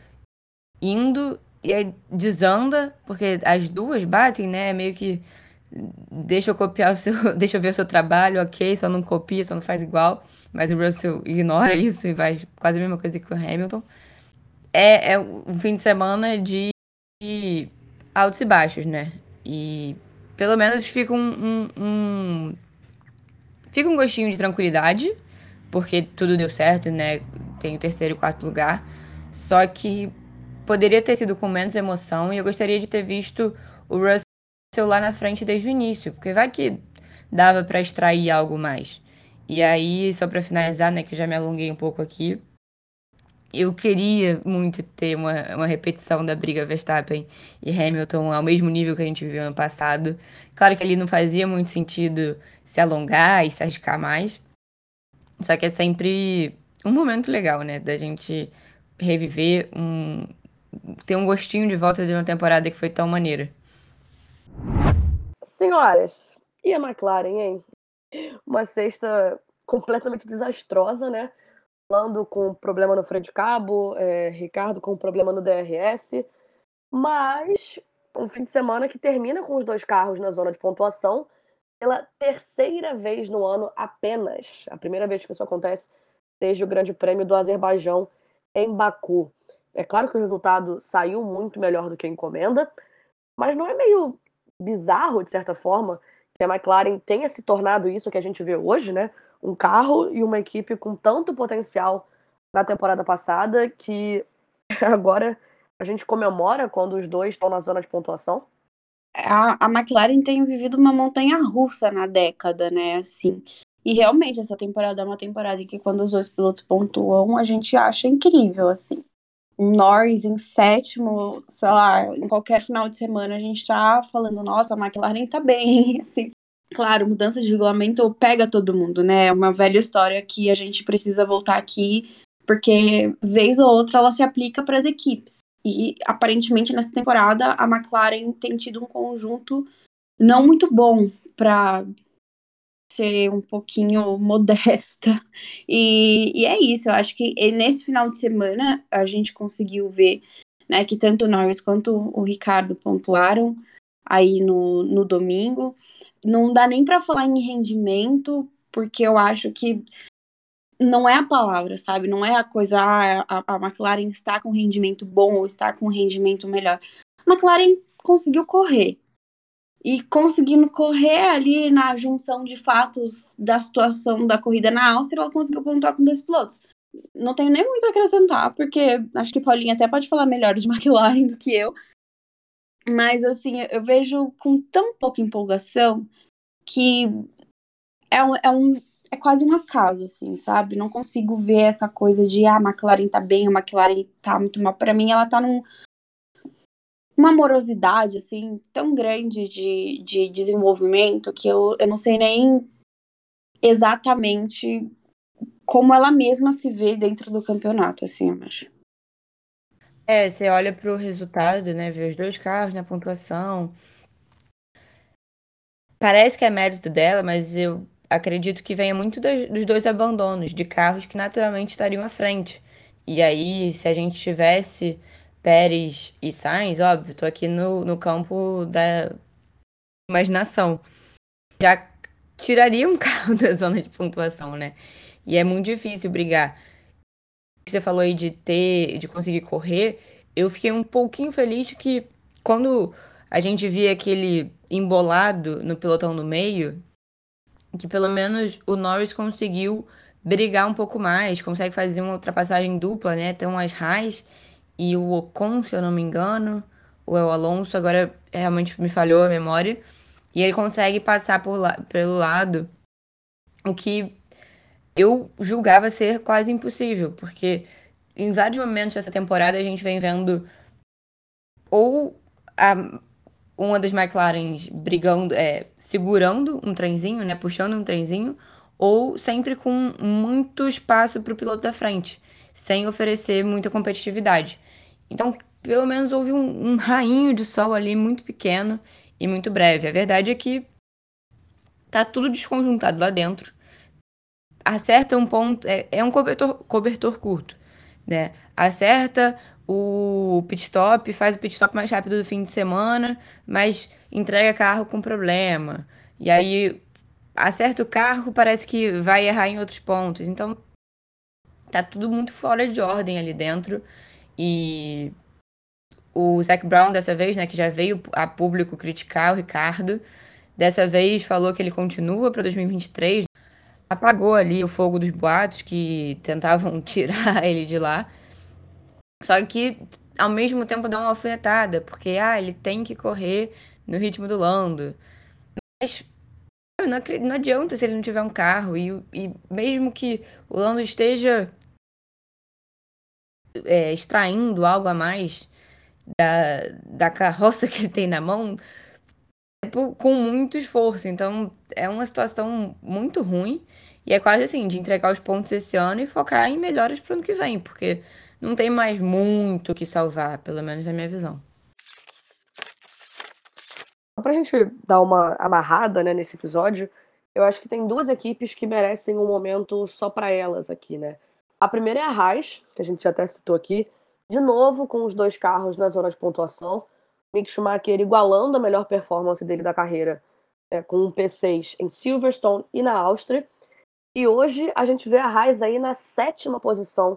indo e aí desanda, porque as duas batem, né? Meio que deixa eu copiar o seu, deixa eu ver o seu trabalho, ok, só não copia, só não faz igual, mas o Russell ignora isso e vai quase a mesma coisa que o Hamilton. É, é um fim de semana de, de altos e baixos, né? E pelo menos fica um, um, um, fica um gostinho de tranquilidade, porque tudo deu certo, né? Tem o terceiro e quarto lugar. Só que poderia ter sido com menos emoção e eu gostaria de ter visto o Russell lá na frente desde o início, porque vai que dava para extrair algo mais. E aí, só para finalizar, né, que eu já me alonguei um pouco aqui, eu queria muito ter uma, uma repetição da briga Verstappen e Hamilton ao mesmo nível que a gente viu ano passado. Claro que ali não fazia muito sentido se alongar e se arriscar mais. Só que é sempre um momento legal, né? Da gente reviver um. Ter um gostinho de volta de uma temporada que foi tão maneira. Senhoras, e a McLaren, hein? Uma sexta completamente desastrosa, né? Lando com problema no freio de cabo, é, Ricardo com problema no DRS, mas um fim de semana que termina com os dois carros na zona de pontuação pela terceira vez no ano apenas. A primeira vez que isso acontece desde o Grande Prêmio do Azerbaijão em Baku. É claro que o resultado saiu muito melhor do que a encomenda, mas não é meio bizarro, de certa forma, que a McLaren tenha se tornado isso que a gente vê hoje, né? um carro e uma equipe com tanto potencial na temporada passada que agora a gente comemora quando os dois estão na zona de pontuação? A, a McLaren tem vivido uma montanha russa na década, né? Assim. E realmente essa temporada é uma temporada em que quando os dois pilotos pontuam, a gente acha incrível, assim. Um Norris em sétimo, sei lá, em qualquer final de semana a gente tá falando, nossa, a McLaren tá bem, assim. Claro, mudança de regulamento pega todo mundo, né? É uma velha história que a gente precisa voltar aqui, porque vez ou outra ela se aplica para as equipes. E aparentemente nessa temporada a McLaren tem tido um conjunto não muito bom para ser um pouquinho modesta. E, e, é isso, eu acho que nesse final de semana a gente conseguiu ver né, que tanto o Norris quanto o Ricardo pontuaram aí no, no domingo não dá nem para falar em rendimento, porque eu acho que não é a palavra, sabe? Não é a coisa, ah, a, a McLaren está com rendimento bom ou está com rendimento melhor. A McLaren conseguiu correr. E conseguindo correr ali na junção de fatos da situação da corrida na Áustria, ela conseguiu pontuar com dois pilotos. Não tenho nem muito a acrescentar, porque acho que Paulinha até pode falar melhor de McLaren do que eu. Mas, assim, eu vejo com tão pouca empolgação que é um, é um é quase um acaso, assim, sabe? Não consigo ver essa coisa de ah, a McLaren tá bem, a McLaren tá muito mal. Pra mim, ela tá num, uma morosidade, assim, tão grande de, de desenvolvimento que eu, eu não sei nem exatamente como ela mesma se vê dentro do campeonato, assim, eu acho. É, você olha para o resultado, né? Vê os dois carros na pontuação. Parece que é mérito dela, mas eu acredito que venha muito dos dois abandonos de carros que naturalmente estariam à frente. E aí, se a gente tivesse Pérez e Sainz, óbvio, tô aqui no, no campo da imaginação. Já tiraria um carro da zona de pontuação, né? E é muito difícil brigar você falou aí de ter, de conseguir correr, eu fiquei um pouquinho feliz que quando a gente via aquele embolado no pelotão no meio, que pelo menos o Norris conseguiu brigar um pouco mais, consegue fazer uma ultrapassagem dupla, né? Tem umas raiz e o Ocon, se eu não me engano, ou é o Alonso, agora realmente me falhou a memória, e ele consegue passar por lá, pelo lado, o que eu julgava ser quase impossível, porque em vários momentos dessa temporada a gente vem vendo ou a, uma das McLarens brigando, é, segurando um trenzinho, né, puxando um trenzinho, ou sempre com muito espaço para o piloto da frente, sem oferecer muita competitividade. Então, pelo menos houve um, um rainho de sol ali muito pequeno e muito breve. A verdade é que tá tudo desconjuntado lá dentro. Acerta um ponto, é, é um cobertor, cobertor curto, né? Acerta o pit stop, faz o pit stop mais rápido do fim de semana, mas entrega carro com problema. E aí acerta o carro, parece que vai errar em outros pontos. Então tá tudo muito fora de ordem ali dentro. E o Zac Brown dessa vez, né, que já veio a público criticar o Ricardo, dessa vez falou que ele continua para 2023. Apagou ali o fogo dos boatos que tentavam tirar ele de lá. Só que ao mesmo tempo dá uma alfinetada, porque ah, ele tem que correr no ritmo do Lando. Mas não, adianta se ele não tiver um carro. E, e mesmo que o Lando esteja é, extraindo algo a mais da, da carroça que ele tem na mão, é com muito esforço. Então é uma situação muito ruim. E é quase assim, de entregar os pontos esse ano e focar em melhores para o ano que vem, porque não tem mais muito o que salvar, pelo menos na minha visão. Para a gente dar uma amarrada né, nesse episódio, eu acho que tem duas equipes que merecem um momento só para elas aqui, né? A primeira é a Haas, que a gente já até citou aqui, de novo com os dois carros na zona de pontuação. Mick Schumacher igualando a melhor performance dele da carreira é, com um P6 em Silverstone e na Áustria. E hoje a gente vê a Haas aí na sétima posição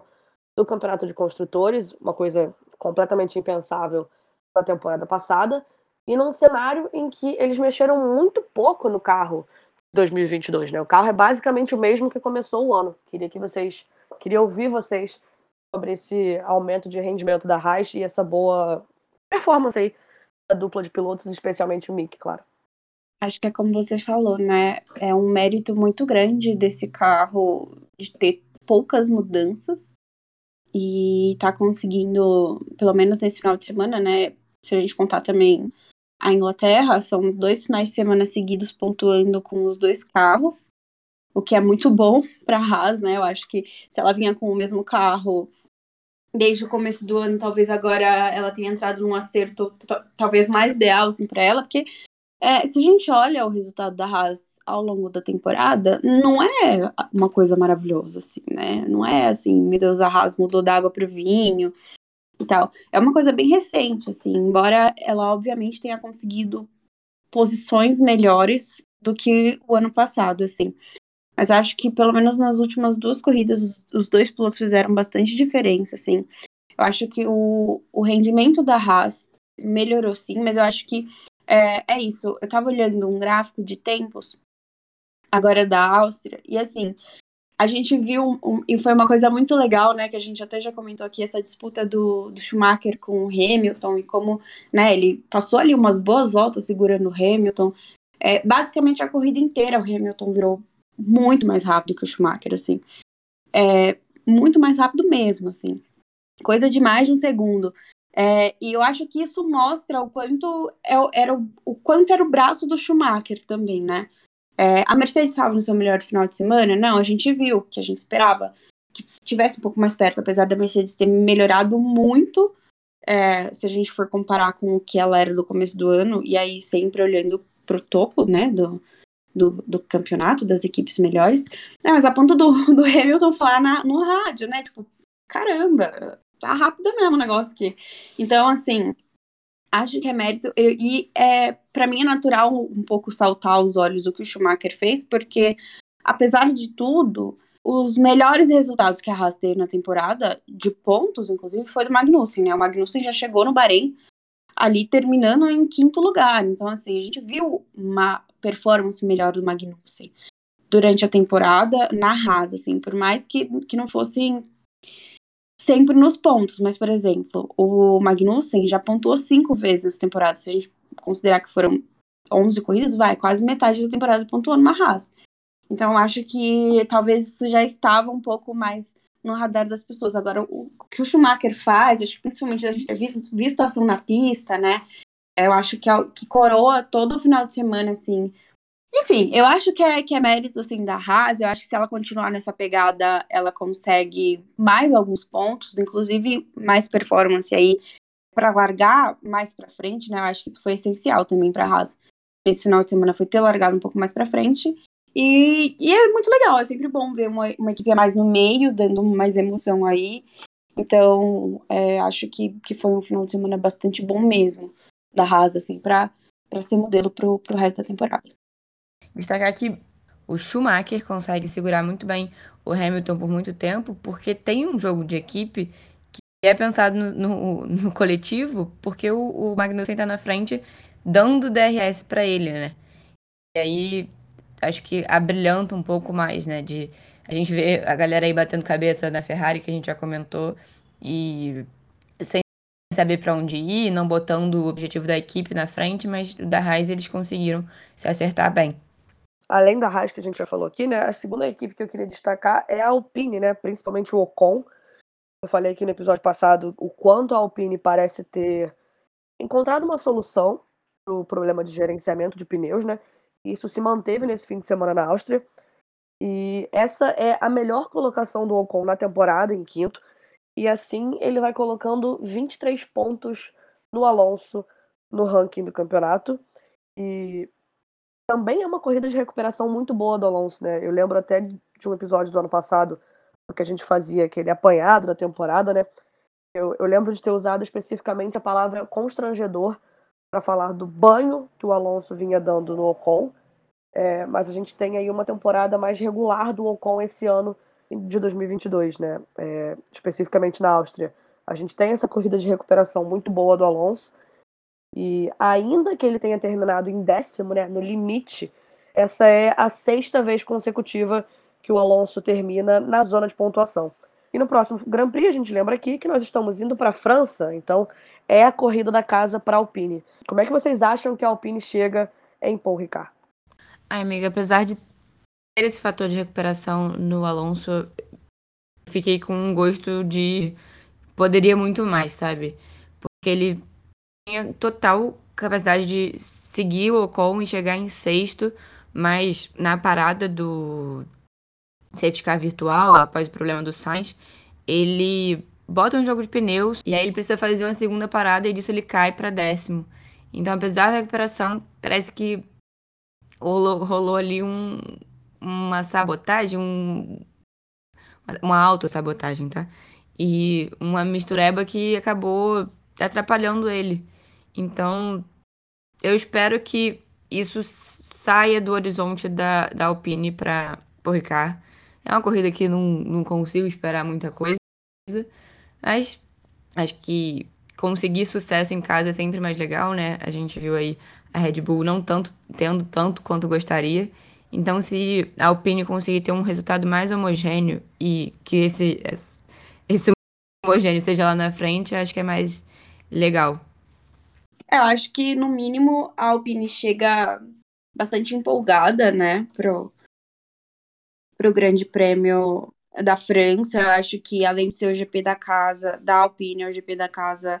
do Campeonato de Construtores, uma coisa completamente impensável na temporada passada e num cenário em que eles mexeram muito pouco no carro 2022, né? O carro é basicamente o mesmo que começou o ano. Queria que vocês, queria ouvir vocês sobre esse aumento de rendimento da Haas e essa boa performance aí da dupla de pilotos, especialmente o Mick, claro. Acho que é como você falou, né? É um mérito muito grande desse carro de ter poucas mudanças e tá conseguindo, pelo menos nesse final de semana, né? Se a gente contar também a Inglaterra, são dois finais de semana seguidos pontuando com os dois carros, o que é muito bom para a Haas, né? Eu acho que se ela vinha com o mesmo carro desde o começo do ano, talvez agora ela tenha entrado num acerto talvez mais ideal assim, para ela, porque é, se a gente olha o resultado da Haas ao longo da temporada, não é uma coisa maravilhosa, assim, né? Não é assim, meu Deus, a Haas mudou da água pro vinho, e tal. É uma coisa bem recente, assim, embora ela obviamente tenha conseguido posições melhores do que o ano passado, assim. Mas acho que pelo menos nas últimas duas corridas os, os dois pilotos fizeram bastante diferença, assim. Eu acho que o, o rendimento da Haas melhorou sim, mas eu acho que é, é isso. Eu tava olhando um gráfico de tempos agora da Áustria, e assim, a gente viu, um, e foi uma coisa muito legal, né, que a gente até já comentou aqui, essa disputa do, do Schumacher com o Hamilton, e como, né, ele passou ali umas boas voltas segurando o Hamilton. É, basicamente, a corrida inteira o Hamilton virou muito mais rápido que o Schumacher, assim. É, muito mais rápido mesmo, assim. Coisa de mais de um segundo. É, e eu acho que isso mostra o quanto é era o, quanto era o braço do Schumacher também, né? É, a Mercedes estava no seu melhor final de semana? Não, a gente viu que a gente esperava que tivesse um pouco mais perto, apesar da Mercedes ter melhorado muito, é, se a gente for comparar com o que ela era no começo do ano, e aí sempre olhando pro topo, né, do, do, do campeonato, das equipes melhores. É, mas a ponto do, do Hamilton falar na, no rádio, né, tipo, caramba, tá rápido mesmo o negócio aqui. Então, assim, acho que é mérito. E, e é, para mim é natural um pouco saltar aos olhos o que o Schumacher fez, porque, apesar de tudo, os melhores resultados que a Haas teve na temporada, de pontos, inclusive, foi do Magnussen, né? O Magnussen já chegou no Bahrein ali terminando em quinto lugar. Então, assim, a gente viu uma performance melhor do Magnussen durante a temporada na Haas, assim, por mais que, que não fossem sempre nos pontos, mas, por exemplo, o Magnussen já pontuou cinco vezes nessa temporada. Se a gente considerar que foram 11 corridas, vai, quase metade da temporada pontuou numa Haas. Então, acho que talvez isso já estava um pouco mais no radar das pessoas. Agora, o, que o Schumacher faz, acho que principalmente a gente ter visto, visto a ação na pista, né? Eu acho que, é, que coroa todo o final de semana, assim. Enfim, eu acho que é, que é mérito assim, da Haas. Eu acho que se ela continuar nessa pegada, ela consegue mais alguns pontos, inclusive mais performance aí para largar mais para frente, né? Eu acho que isso foi essencial também para a Haas. Esse final de semana foi ter largado um pouco mais para frente. E, e, é muito legal, é sempre bom ver uma, uma equipe mais no meio, dando mais emoção aí. Então, é, acho que, que foi um final de semana bastante bom mesmo da Haas, assim, para ser modelo pro, pro resto da temporada. Destacar que o Schumacher consegue segurar muito bem o Hamilton por muito tempo, porque tem um jogo de equipe que é pensado no, no, no coletivo, porque o, o Magnussen tá na frente dando DRS para ele, né? E aí acho que abrilhanta um pouco mais, né? De a gente vê a galera aí batendo cabeça na Ferrari, que a gente já comentou, e saber para onde ir, não botando o objetivo da equipe na frente, mas da Haas eles conseguiram se acertar bem além da Haas que a gente já falou aqui, né, a segunda equipe que eu queria destacar é a Alpine, né, principalmente o Ocon. Eu falei aqui no episódio passado o quanto a Alpine parece ter encontrado uma solução para o problema de gerenciamento de pneus, né? Isso se manteve nesse fim de semana na Áustria. E essa é a melhor colocação do Ocon na temporada, em quinto. E assim ele vai colocando 23 pontos no Alonso no ranking do campeonato. E também é uma corrida de recuperação muito boa do Alonso, né? Eu lembro até de um episódio do ano passado, que a gente fazia aquele apanhado da temporada, né? Eu, eu lembro de ter usado especificamente a palavra constrangedor para falar do banho que o Alonso vinha dando no Ocon. É, mas a gente tem aí uma temporada mais regular do Ocon esse ano de 2022, né? É, especificamente na Áustria. A gente tem essa corrida de recuperação muito boa do Alonso. E ainda que ele tenha terminado em décimo, né, no limite, essa é a sexta vez consecutiva que o Alonso termina na zona de pontuação. E no próximo Grand Prix, a gente lembra aqui que nós estamos indo para a França, então é a corrida da casa para a Alpine. Como é que vocês acham que a Alpine chega em Paul Ricard? Ai, amiga, apesar de esse fator de recuperação no Alonso, fiquei com um gosto de poderia muito mais, sabe? Porque ele tinha total capacidade de seguir o Ocon e chegar em sexto, mas na parada do safety car virtual, após o problema do Sainz, ele bota um jogo de pneus e aí ele precisa fazer uma segunda parada e disso ele cai para décimo. Então, apesar da recuperação, parece que rolou, rolou ali um, uma sabotagem, um, uma autossabotagem, tá? E uma mistureba que acabou atrapalhando ele. Então, eu espero que isso saia do horizonte da, da Alpine para o Ricard. É uma corrida que não, não consigo esperar muita coisa, mas acho que conseguir sucesso em casa é sempre mais legal, né? A gente viu aí a Red Bull não tanto tendo tanto quanto gostaria. Então, se a Alpine conseguir ter um resultado mais homogêneo e que esse, esse homogêneo seja lá na frente, acho que é mais legal. É, eu acho que, no mínimo, a Alpine chega bastante empolgada, né, pro, pro Grande Prêmio da França. Eu acho que, além de ser o GP da casa, da Alpine, é o GP da casa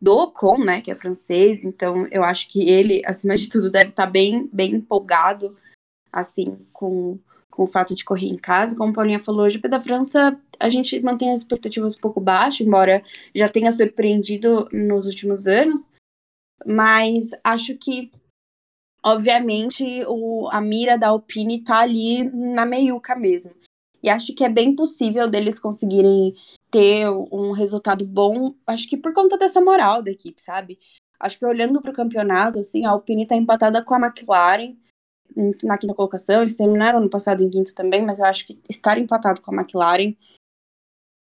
do Ocon, né, que é francês. Então, eu acho que ele, acima de tudo, deve estar tá bem, bem empolgado, assim, com, com o fato de correr em casa. Como a Paulinha falou, o GP da França, a gente mantém as expectativas um pouco baixas, embora já tenha surpreendido nos últimos anos. Mas acho que, obviamente, o, a mira da Alpine tá ali na meiuca mesmo. E acho que é bem possível deles conseguirem ter um resultado bom, acho que por conta dessa moral da equipe, sabe? Acho que olhando para o campeonato, assim, a Alpine tá empatada com a McLaren na quinta colocação. Eles terminaram no passado em quinto também, mas eu acho que estar empatado com a McLaren,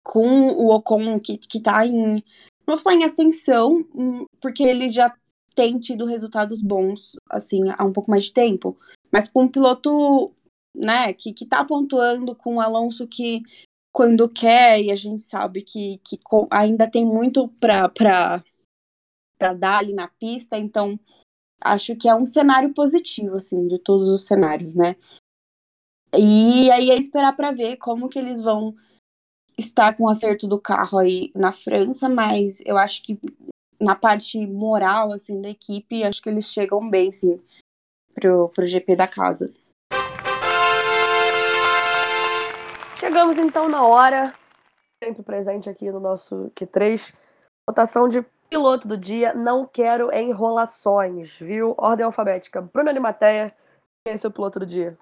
com o Ocon, que, que tá em. Não vou falar em ascensão, hum, porque ele já tem tido resultados bons, assim, há um pouco mais de tempo. Mas com um piloto, né, que, que tá pontuando, com o Alonso que quando quer, e a gente sabe que, que ainda tem muito pra, pra, pra dar ali na pista, então acho que é um cenário positivo, assim, de todos os cenários, né? E aí é esperar para ver como que eles vão estar com o acerto do carro aí na França, mas eu acho que na parte moral, assim, da equipe, acho que eles chegam bem, sim, pro, pro GP da casa. Chegamos então na hora, sempre presente aqui no nosso Q3, votação de piloto do dia. Não quero enrolações, viu? Ordem alfabética. Bruna Limateia, quem é seu piloto do dia?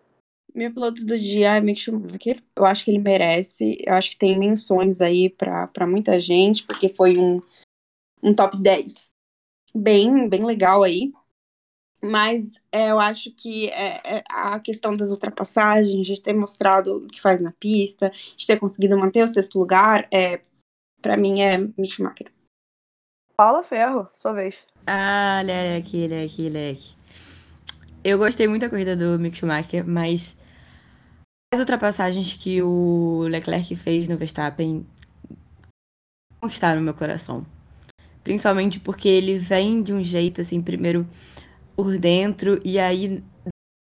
Meu piloto do dia é Mick Schumacher. Eu acho que ele merece. Eu acho que tem menções aí para muita gente, porque foi um, um top 10 bem, bem legal aí. Mas é, eu acho que é, é a questão das ultrapassagens, de ter mostrado o que faz na pista, de ter conseguido manter o sexto lugar, é, para mim é Mick Schumacher. Paula Ferro, sua vez. Ah, leque, leque, leque. Eu gostei muito da corrida do Mick Schumacher, mas as ultrapassagens que o Leclerc fez no Verstappen conquistaram meu coração. Principalmente porque ele vem de um jeito, assim, primeiro por dentro, e aí,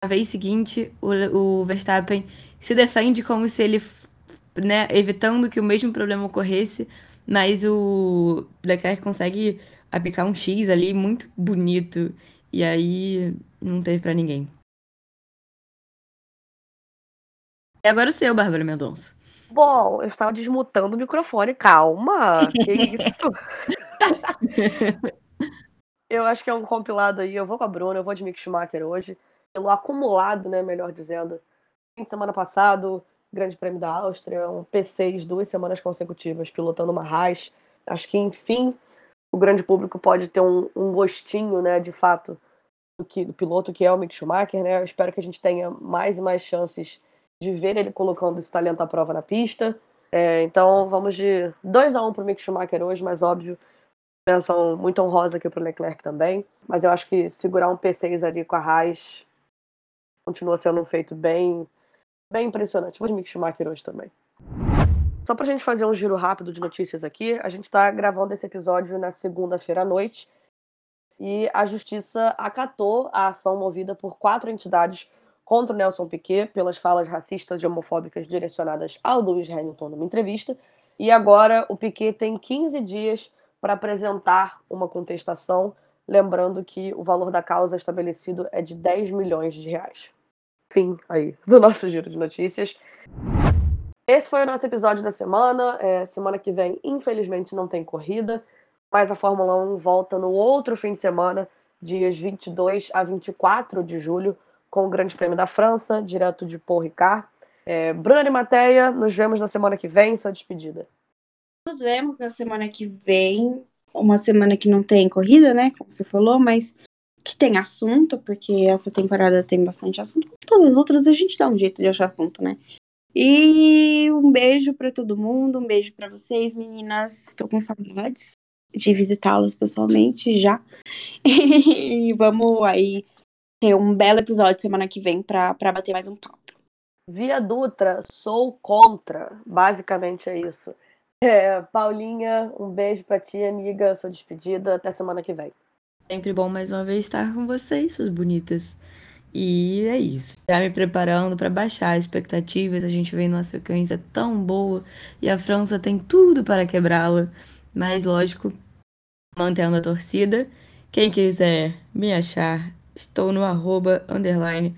na vez seguinte, o, o Verstappen se defende como se ele, né, evitando que o mesmo problema ocorresse, mas o Leclerc consegue aplicar um X ali muito bonito, e aí não teve para ninguém. E agora o seu, Bárbara Mendonça. Bom, eu estava desmutando o microfone. Calma, que isso? eu acho que é um compilado aí. Eu vou com a Bruna, eu vou de Mick Schumacher hoje. Pelo acumulado, né, melhor dizendo. Fim de semana passado, Grande Prêmio da Áustria, um P6, duas semanas consecutivas, pilotando uma Haas. Acho que, enfim, o grande público pode ter um, um gostinho, né, de fato, do, que, do piloto que é o Mick Schumacher, né? Eu espero que a gente tenha mais e mais chances de ver ele colocando esse talento à prova na pista. É, então vamos de 2 a 1 um para o Mick Schumacher hoje, mas óbvio, menção muito honrosa aqui para o Leclerc também. Mas eu acho que segurar um P6 ali com a Haas continua sendo um feito bem, bem impressionante. Vou de Mick Schumacher hoje também. Só para a gente fazer um giro rápido de notícias aqui, a gente está gravando esse episódio na segunda-feira à noite e a justiça acatou a ação movida por quatro entidades contra o Nelson Piquet pelas falas racistas e homofóbicas direcionadas ao Lewis Hamilton numa entrevista. E agora o Piquet tem 15 dias para apresentar uma contestação, lembrando que o valor da causa estabelecido é de 10 milhões de reais. Fim aí do nosso giro de notícias. Esse foi o nosso episódio da semana. É, semana que vem, infelizmente, não tem corrida, mas a Fórmula 1 volta no outro fim de semana, dias 22 a 24 de julho com o Grande Prêmio da França, direto de Paul Ricard. É, Bruna e Mateia, nos vemos na semana que vem, sua despedida. Nos vemos na semana que vem, uma semana que não tem corrida, né, como você falou, mas que tem assunto, porque essa temporada tem bastante assunto. Todas as outras a gente dá um jeito de achar assunto, né? E um beijo para todo mundo, um beijo para vocês, meninas. Estou com saudades de visitá-las pessoalmente já. e vamos aí ter um belo episódio semana que vem para bater mais um papo. Via Dutra, sou contra. Basicamente é isso. É, Paulinha, um beijo pra ti, amiga. Sua despedida. Até semana que vem. Sempre bom mais uma vez estar com vocês, suas bonitas. E é isso. Já me preparando para baixar as expectativas. A gente vem numa sequência tão boa e a França tem tudo para quebrá-la. Mas, lógico, mantendo a torcida. Quem quiser me achar Estou no arroba, underline,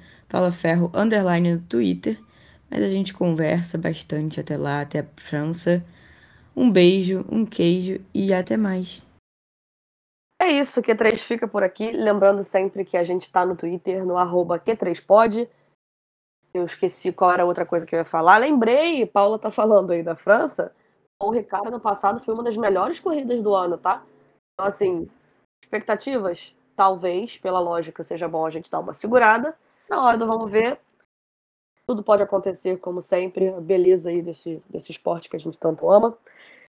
underline no Twitter. Mas a gente conversa bastante até lá, até a França. Um beijo, um queijo e até mais. É isso, Q3 fica por aqui. Lembrando sempre que a gente está no Twitter, no arroba Q3pod. Eu esqueci qual era a outra coisa que eu ia falar. Lembrei, Paula tá falando aí da França. O Ricardo no passado foi uma das melhores corridas do ano, tá? Então, assim, expectativas talvez, pela lógica, seja bom a gente dar uma segurada. Na hora do vamos ver, tudo pode acontecer, como sempre, a beleza aí desse, desse esporte que a gente tanto ama.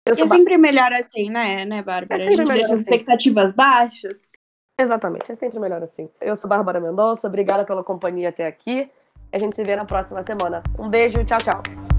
Eu é sempre melhor assim, né, né, Bárbara? É sempre a gente melhor assim. expectativas baixas. Exatamente, é sempre melhor assim. Eu sou Bárbara Mendonça, obrigada pela companhia até aqui. A gente se vê na próxima semana. Um beijo, tchau, tchau.